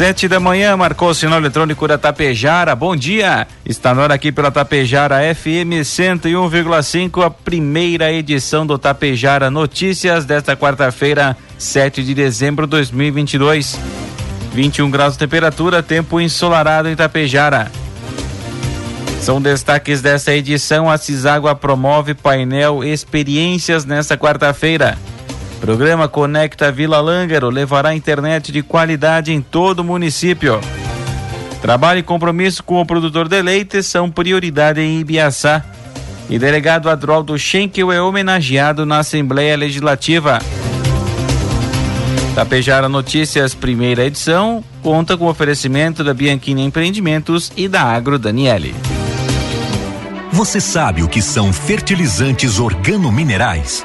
Sete da manhã, marcou o sinal eletrônico da Tapejara. Bom dia! Está no ar aqui pela Tapejara FM 101,5, a primeira edição do Tapejara Notícias desta quarta-feira, 7 de dezembro de 2022. 21 graus de temperatura, tempo ensolarado em Tapejara. São destaques dessa edição. A Ciságua promove painel Experiências nesta quarta-feira. Programa Conecta Vila Lângaro levará internet de qualidade em todo o município. Trabalho e compromisso com o produtor de leite são prioridade em Ibiaçá. E delegado Adroaldo Schenkel é homenageado na Assembleia Legislativa. Tapejara Notícias, primeira edição, conta com oferecimento da Bianchini Empreendimentos e da Agro Daniele. Você sabe o que são fertilizantes organominerais?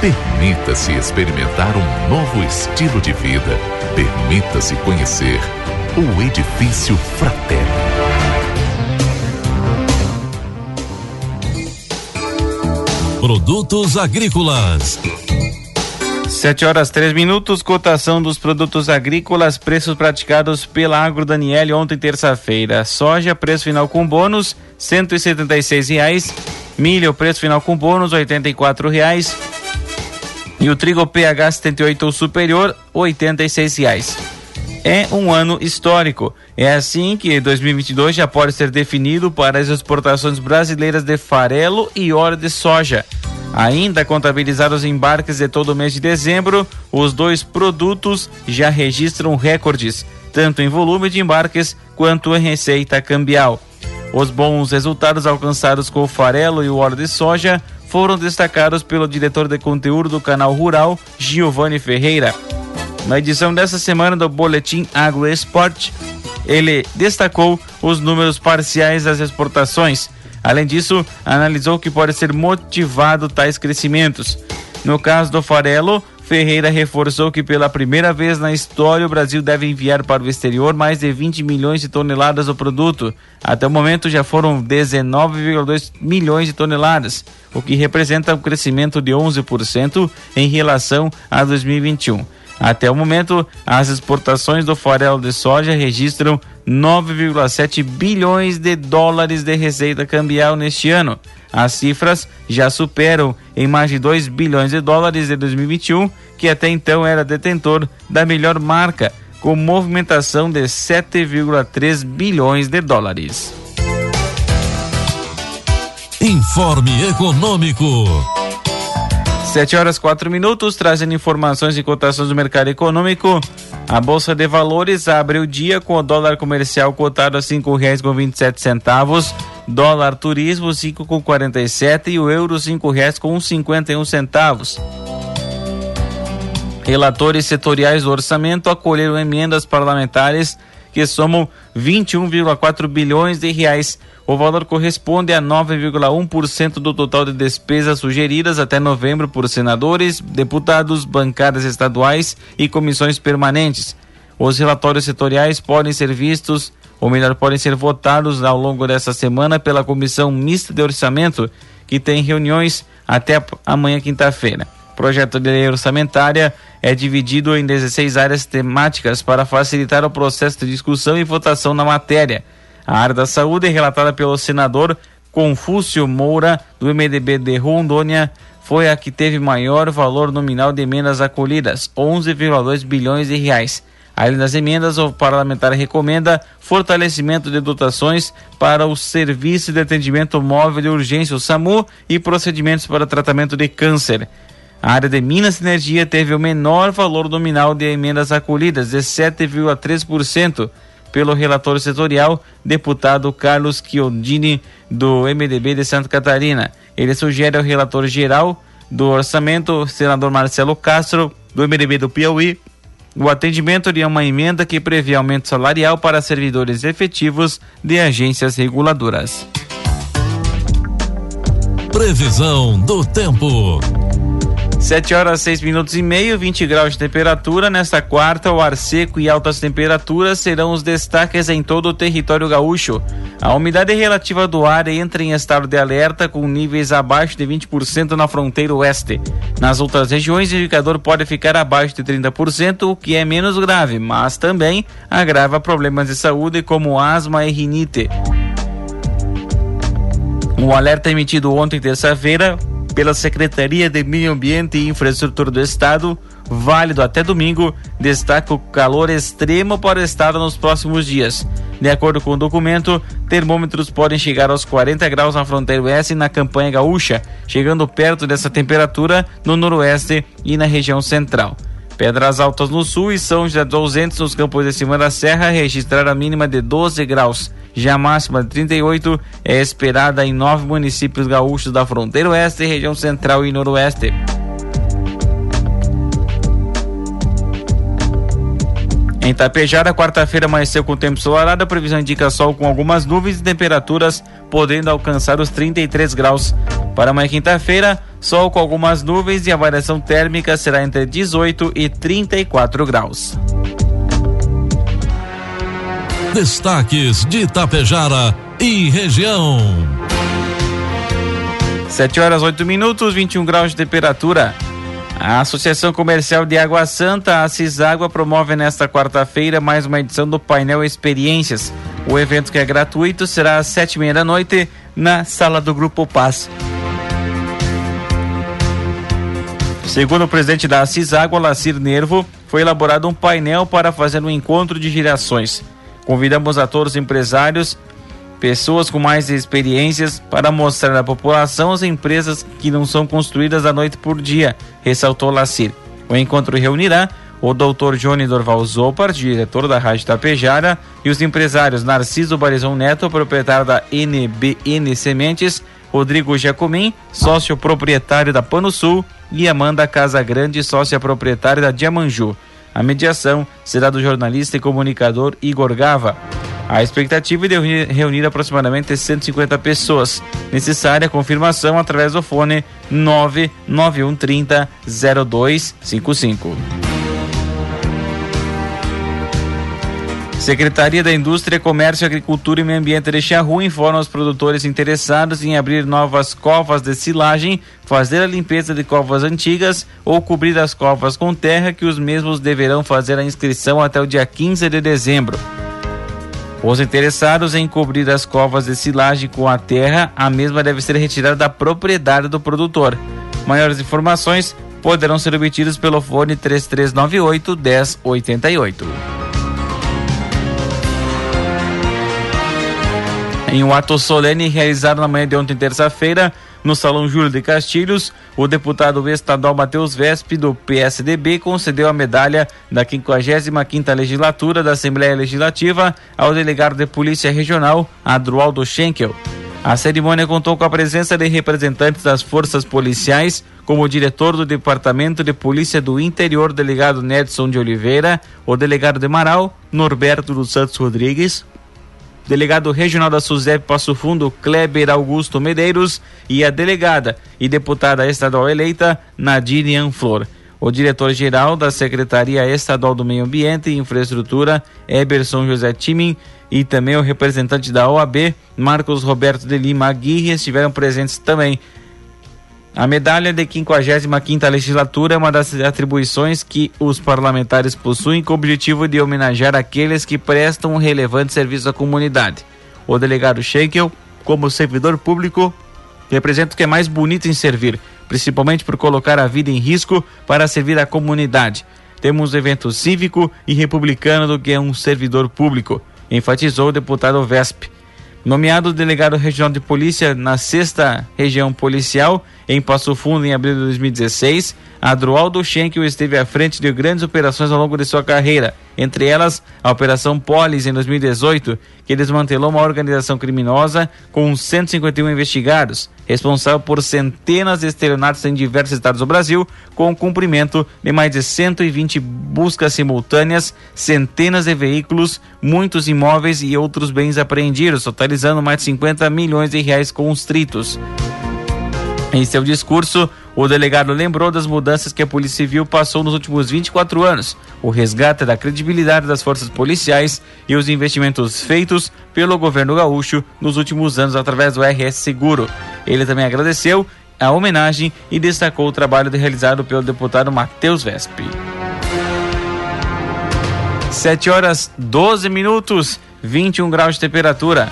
Permita-se experimentar um novo estilo de vida. Permita-se conhecer o Edifício Fraterno. Produtos agrícolas. Sete horas três minutos, cotação dos produtos agrícolas, preços praticados pela Agro Daniele ontem terça-feira. Soja, preço final com bônus, cento e setenta e seis reais. Milho, preço final com bônus, oitenta e quatro reais. E o trigo PH 78 ou superior, R$ reais. É um ano histórico. É assim que 2022 já pode ser definido para as exportações brasileiras de farelo e óleo de soja. Ainda contabilizados embarques de todo o mês de dezembro, os dois produtos já registram recordes, tanto em volume de embarques quanto em receita cambial. Os bons resultados alcançados com o farelo e o óleo de soja foram destacados pelo diretor de conteúdo do canal Rural, Giovanni Ferreira. Na edição dessa semana do Boletim Agro Esporte, ele destacou os números parciais das exportações. Além disso, analisou que pode ser motivado tais crescimentos. No caso do farelo, Ferreira reforçou que pela primeira vez na história o Brasil deve enviar para o exterior mais de 20 milhões de toneladas do produto. Até o momento já foram 19,2 milhões de toneladas, o que representa um crescimento de 11% em relação a 2021. Até o momento, as exportações do farelo de soja registram 9,7 bilhões de dólares de receita cambial neste ano. As cifras já superam em mais de 2 bilhões de dólares de 2021, que até então era detentor da melhor marca, com movimentação de 7,3 bilhões de dólares. Informe Econômico. 7 horas 4 minutos, trazendo informações e cotações do mercado econômico. A Bolsa de Valores abre o dia com o dólar comercial cotado a cinco reais com vinte sete centavos, dólar turismo cinco com quarenta e sete o euro cinco reais com cinquenta e um centavos. Relatores setoriais do orçamento acolheram emendas parlamentares que somam 21,4 bilhões de reais o valor corresponde a 9,1% do total de despesas sugeridas até novembro por senadores, deputados, bancadas estaduais e comissões permanentes. Os relatórios setoriais podem ser vistos, ou melhor, podem ser votados ao longo dessa semana pela Comissão Mista de Orçamento, que tem reuniões até amanhã, quinta-feira. O projeto de lei orçamentária é dividido em 16 áreas temáticas para facilitar o processo de discussão e votação na matéria. A área da saúde relatada pelo senador Confúcio Moura, do MDB de Rondônia, foi a que teve maior valor nominal de emendas acolhidas, 11,2 bilhões de reais. Além das emendas, o parlamentar recomenda fortalecimento de dotações para o Serviço de Atendimento Móvel de Urgência, o SAMU, e procedimentos para tratamento de câncer. A área de Minas e Energia teve o menor valor nominal de emendas acolhidas, de 7,3%, pelo relator setorial, deputado Carlos Chiodini, do MDB de Santa Catarina. Ele sugere ao relator geral do orçamento, senador Marcelo Castro, do MDB do Piauí, o atendimento de uma emenda que prevê aumento salarial para servidores efetivos de agências reguladoras. Previsão do tempo. 7 horas 6 minutos e meio, 20 graus de temperatura. Nesta quarta, o ar seco e altas temperaturas serão os destaques em todo o território gaúcho. A umidade relativa do ar entra em estado de alerta com níveis abaixo de 20% na fronteira oeste. Nas outras regiões, o indicador pode ficar abaixo de 30%, o que é menos grave, mas também agrava problemas de saúde como asma e rinite. Um alerta emitido ontem, terça-feira, pela Secretaria de Meio Ambiente e Infraestrutura do Estado, válido até domingo, destaca o calor extremo para o estado nos próximos dias. De acordo com o documento, termômetros podem chegar aos 40 graus na fronteira oeste e na campanha gaúcha, chegando perto dessa temperatura no noroeste e na região central. Pedras Altas no sul e São José dos Ausentes nos campos de cima da serra registraram a mínima de 12 graus. Já a máxima de 38 é esperada em nove municípios gaúchos da fronteira oeste, região central e noroeste. Em Tapejara, quarta-feira amanheceu com tempo ensolarado, a previsão indica sol com algumas nuvens e temperaturas podendo alcançar os 33 graus. Para amanhã, quinta-feira, sol com algumas nuvens e a variação térmica será entre 18 e 34 graus. Destaques de Itapejara e região. 7 horas 8 minutos, 21 graus de temperatura. A Associação Comercial de Água Santa, a Ciságua, promove nesta quarta-feira mais uma edição do painel Experiências. O evento que é gratuito será às sete e meia da noite na sala do Grupo Paz. Segundo o presidente da Ciságua, Lacir Nervo, foi elaborado um painel para fazer um encontro de gerações. Convidamos a todos os empresários, pessoas com mais experiências, para mostrar à população as empresas que não são construídas da noite por dia, ressaltou Lacir. O encontro reunirá o doutor Johnny Dorval Zopar, diretor da Rádio Tapejara, e os empresários Narciso Barizão Neto, proprietário da NBN Sementes, Rodrigo Jacomim, sócio proprietário da Pano Sul, e Amanda Casagrande, sócia proprietária da Diamanju. A mediação será do jornalista e comunicador Igor Gava. A expectativa é de reunir aproximadamente 150 pessoas. Necessária confirmação através do fone 99130 0255. Secretaria da Indústria, Comércio, Agricultura e Meio Ambiente de Charru informa os produtores interessados em abrir novas covas de silagem, fazer a limpeza de covas antigas ou cobrir as covas com terra que os mesmos deverão fazer a inscrição até o dia 15 de dezembro. Os interessados em cobrir as covas de silagem com a terra, a mesma deve ser retirada da propriedade do produtor. Maiores informações poderão ser obtidas pelo fone 3398 1088. Em um ato solene realizado na manhã de ontem, terça-feira, no Salão Júlio de Castilhos, o deputado estadual Matheus Vespe, do PSDB, concedeu a medalha da 55ª Legislatura da Assembleia Legislativa ao delegado de Polícia Regional, Adroaldo Schenkel. A cerimônia contou com a presença de representantes das forças policiais, como o diretor do Departamento de Polícia do Interior, delegado Nedson de Oliveira, o delegado de Marau, Norberto dos Santos Rodrigues, delegado regional da SUSEP Passo Fundo, Kleber Augusto Medeiros, e a delegada e deputada estadual eleita, Nadine Anflor. O diretor-geral da Secretaria Estadual do Meio Ambiente e Infraestrutura, Eberson José Timin, e também o representante da OAB, Marcos Roberto de Lima Aguirre, estiveram presentes também. A medalha de 55ª legislatura é uma das atribuições que os parlamentares possuem com o objetivo de homenagear aqueles que prestam um relevante serviço à comunidade. O delegado Schenkel, como servidor público, representa o que é mais bonito em servir, principalmente por colocar a vida em risco para servir a comunidade. Temos um evento cívico e republicano do que é um servidor público enfatizou o deputado Vesp. Nomeado delegado regional de polícia na sexta região policial, em Passo Fundo, em abril de 2016, Adroaldo Schenkel esteve à frente de grandes operações ao longo de sua carreira, entre elas a Operação Polis em 2018, que desmantelou uma organização criminosa com 151 investigados, responsável por centenas de estelionatos em diversos estados do Brasil, com o cumprimento de mais de 120 buscas simultâneas, centenas de veículos, muitos imóveis e outros bens apreendidos, totalizando mais de 50 milhões de reais constritos. Em seu discurso, o delegado lembrou das mudanças que a Polícia Civil passou nos últimos 24 anos, o resgate da credibilidade das forças policiais e os investimentos feitos pelo governo gaúcho nos últimos anos através do RS Seguro. Ele também agradeceu a homenagem e destacou o trabalho realizado pelo deputado Matheus Vesp. 7 horas 12 minutos, 21 graus de temperatura.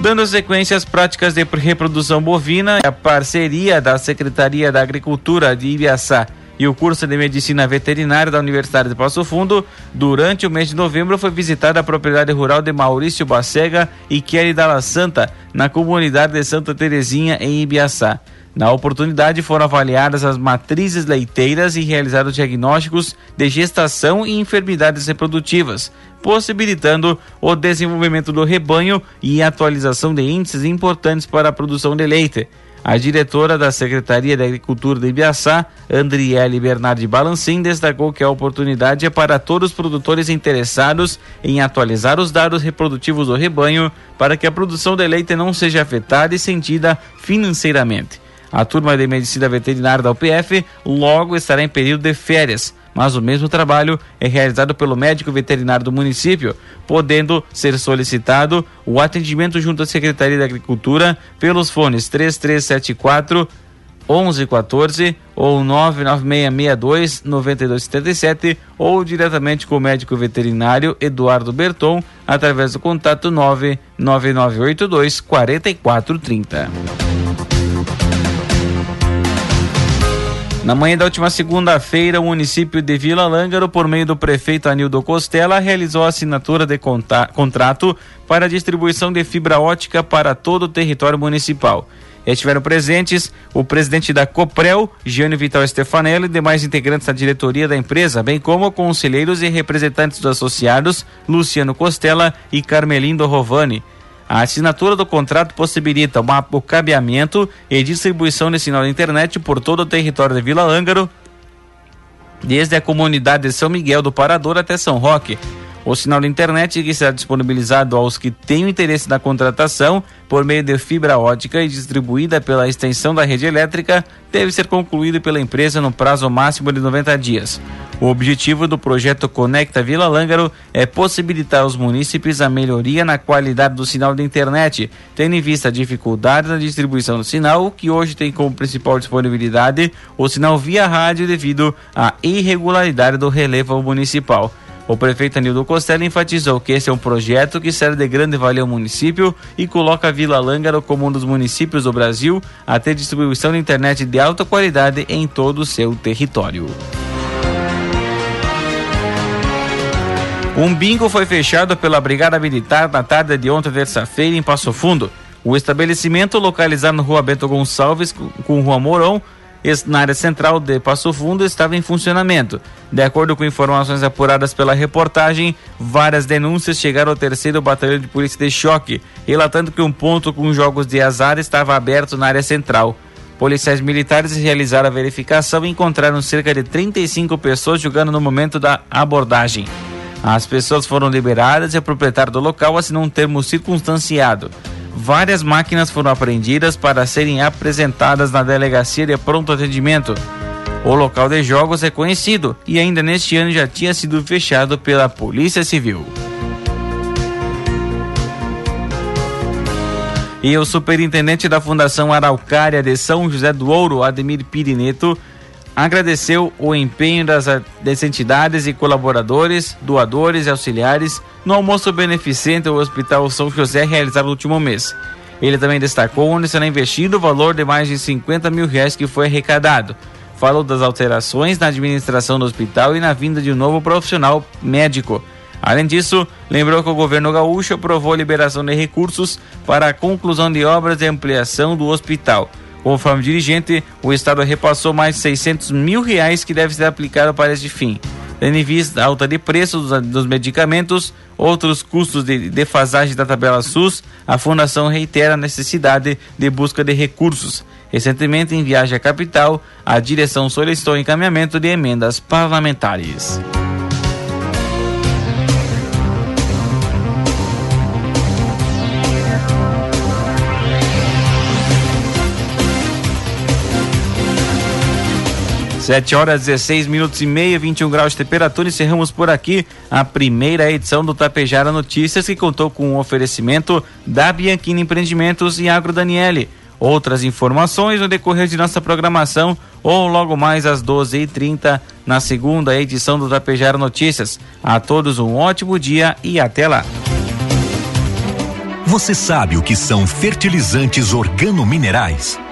Dando sequência às práticas de reprodução bovina, a parceria da Secretaria da Agricultura de Ibiaçá e o curso de Medicina Veterinária da Universidade de Passo Fundo, durante o mês de novembro foi visitada a propriedade rural de Maurício Bacega e Kelly Dalla Santa, na comunidade de Santa Terezinha, em Ibiaçá. Na oportunidade foram avaliadas as matrizes leiteiras e realizados diagnósticos de gestação e enfermidades reprodutivas, possibilitando o desenvolvimento do rebanho e atualização de índices importantes para a produção de leite. A diretora da Secretaria da Agricultura de Ibiaçá, Andriele Bernardi Balancin, destacou que a oportunidade é para todos os produtores interessados em atualizar os dados reprodutivos do rebanho para que a produção de leite não seja afetada e sentida financeiramente. A turma de medicina veterinária da UPF logo estará em período de férias, mas o mesmo trabalho é realizado pelo médico veterinário do município, podendo ser solicitado o atendimento junto à Secretaria da Agricultura pelos fones 3374 1114 ou 99662 9277 ou diretamente com o médico veterinário Eduardo Berton através do contato 99982 4430. Na manhã da última segunda-feira, o município de Vila Lângaro, por meio do prefeito Anildo Costela, realizou a assinatura de contrato para a distribuição de fibra ótica para todo o território municipal. Estiveram presentes o presidente da Coprel, Gianni Vital Stefanelli, e demais integrantes da diretoria da empresa, bem como conselheiros e representantes dos associados, Luciano Costela e Carmelindo Rovani. A assinatura do contrato possibilita o cabeamento e distribuição de sinal de internet por todo o território de Vila Ângaro, desde a comunidade de São Miguel do Parador até São Roque. O sinal de internet que será disponibilizado aos que têm interesse na contratação por meio de fibra ótica e distribuída pela extensão da rede elétrica deve ser concluído pela empresa no prazo máximo de 90 dias. O objetivo do projeto Conecta Vila Lângaro é possibilitar aos munícipes a melhoria na qualidade do sinal de internet, tendo em vista a dificuldade na distribuição do sinal, que hoje tem como principal disponibilidade o sinal via rádio devido à irregularidade do relevo municipal. O prefeito Anildo Costello enfatizou que esse é um projeto que serve de grande valia ao município e coloca a Vila Lângaro como um dos municípios do Brasil a ter distribuição de internet de alta qualidade em todo o seu território. Um bingo foi fechado pela Brigada Militar na tarde de ontem, terça-feira, em Passo Fundo. O estabelecimento, localizado na rua Bento Gonçalves, com rua Mourão, na área central de Passo Fundo estava em funcionamento. De acordo com informações apuradas pela reportagem, várias denúncias chegaram ao terceiro batalhão de polícia de choque, relatando que um ponto com jogos de azar estava aberto na área central. Policiais militares realizaram a verificação e encontraram cerca de 35 pessoas jogando no momento da abordagem. As pessoas foram liberadas e o proprietário do local assinou um termo circunstanciado várias máquinas foram apreendidas para serem apresentadas na delegacia de pronto atendimento. O local de jogos é conhecido e ainda neste ano já tinha sido fechado pela Polícia Civil. E o superintendente da Fundação Araucária de São José do Ouro, Ademir Pirineto, agradeceu o empenho das, das entidades e colaboradores, doadores e auxiliares no almoço beneficente ao Hospital São José realizado no último mês. Ele também destacou onde será investido o valor de mais de 50 mil reais que foi arrecadado. Falou das alterações na administração do hospital e na vinda de um novo profissional médico. Além disso, lembrou que o governo gaúcho aprovou a liberação de recursos para a conclusão de obras de ampliação do hospital. Conforme dirigente, o Estado repassou mais de 600 mil reais que deve ser aplicado para este fim. Tendo em vista a alta de preços dos medicamentos, outros custos de defasagem da tabela SUS, a Fundação reitera a necessidade de busca de recursos. Recentemente, em viagem à capital, a direção solicitou encaminhamento de emendas parlamentares. 7 horas 16 minutos e meia, 21 graus de temperatura. Encerramos por aqui a primeira edição do Tapejara Notícias, que contou com o um oferecimento da Bianchini Empreendimentos e Agro Daniele. Outras informações no decorrer de nossa programação ou logo mais às 12h30 na segunda edição do Tapejara Notícias. A todos um ótimo dia e até lá. Você sabe o que são fertilizantes organominerais?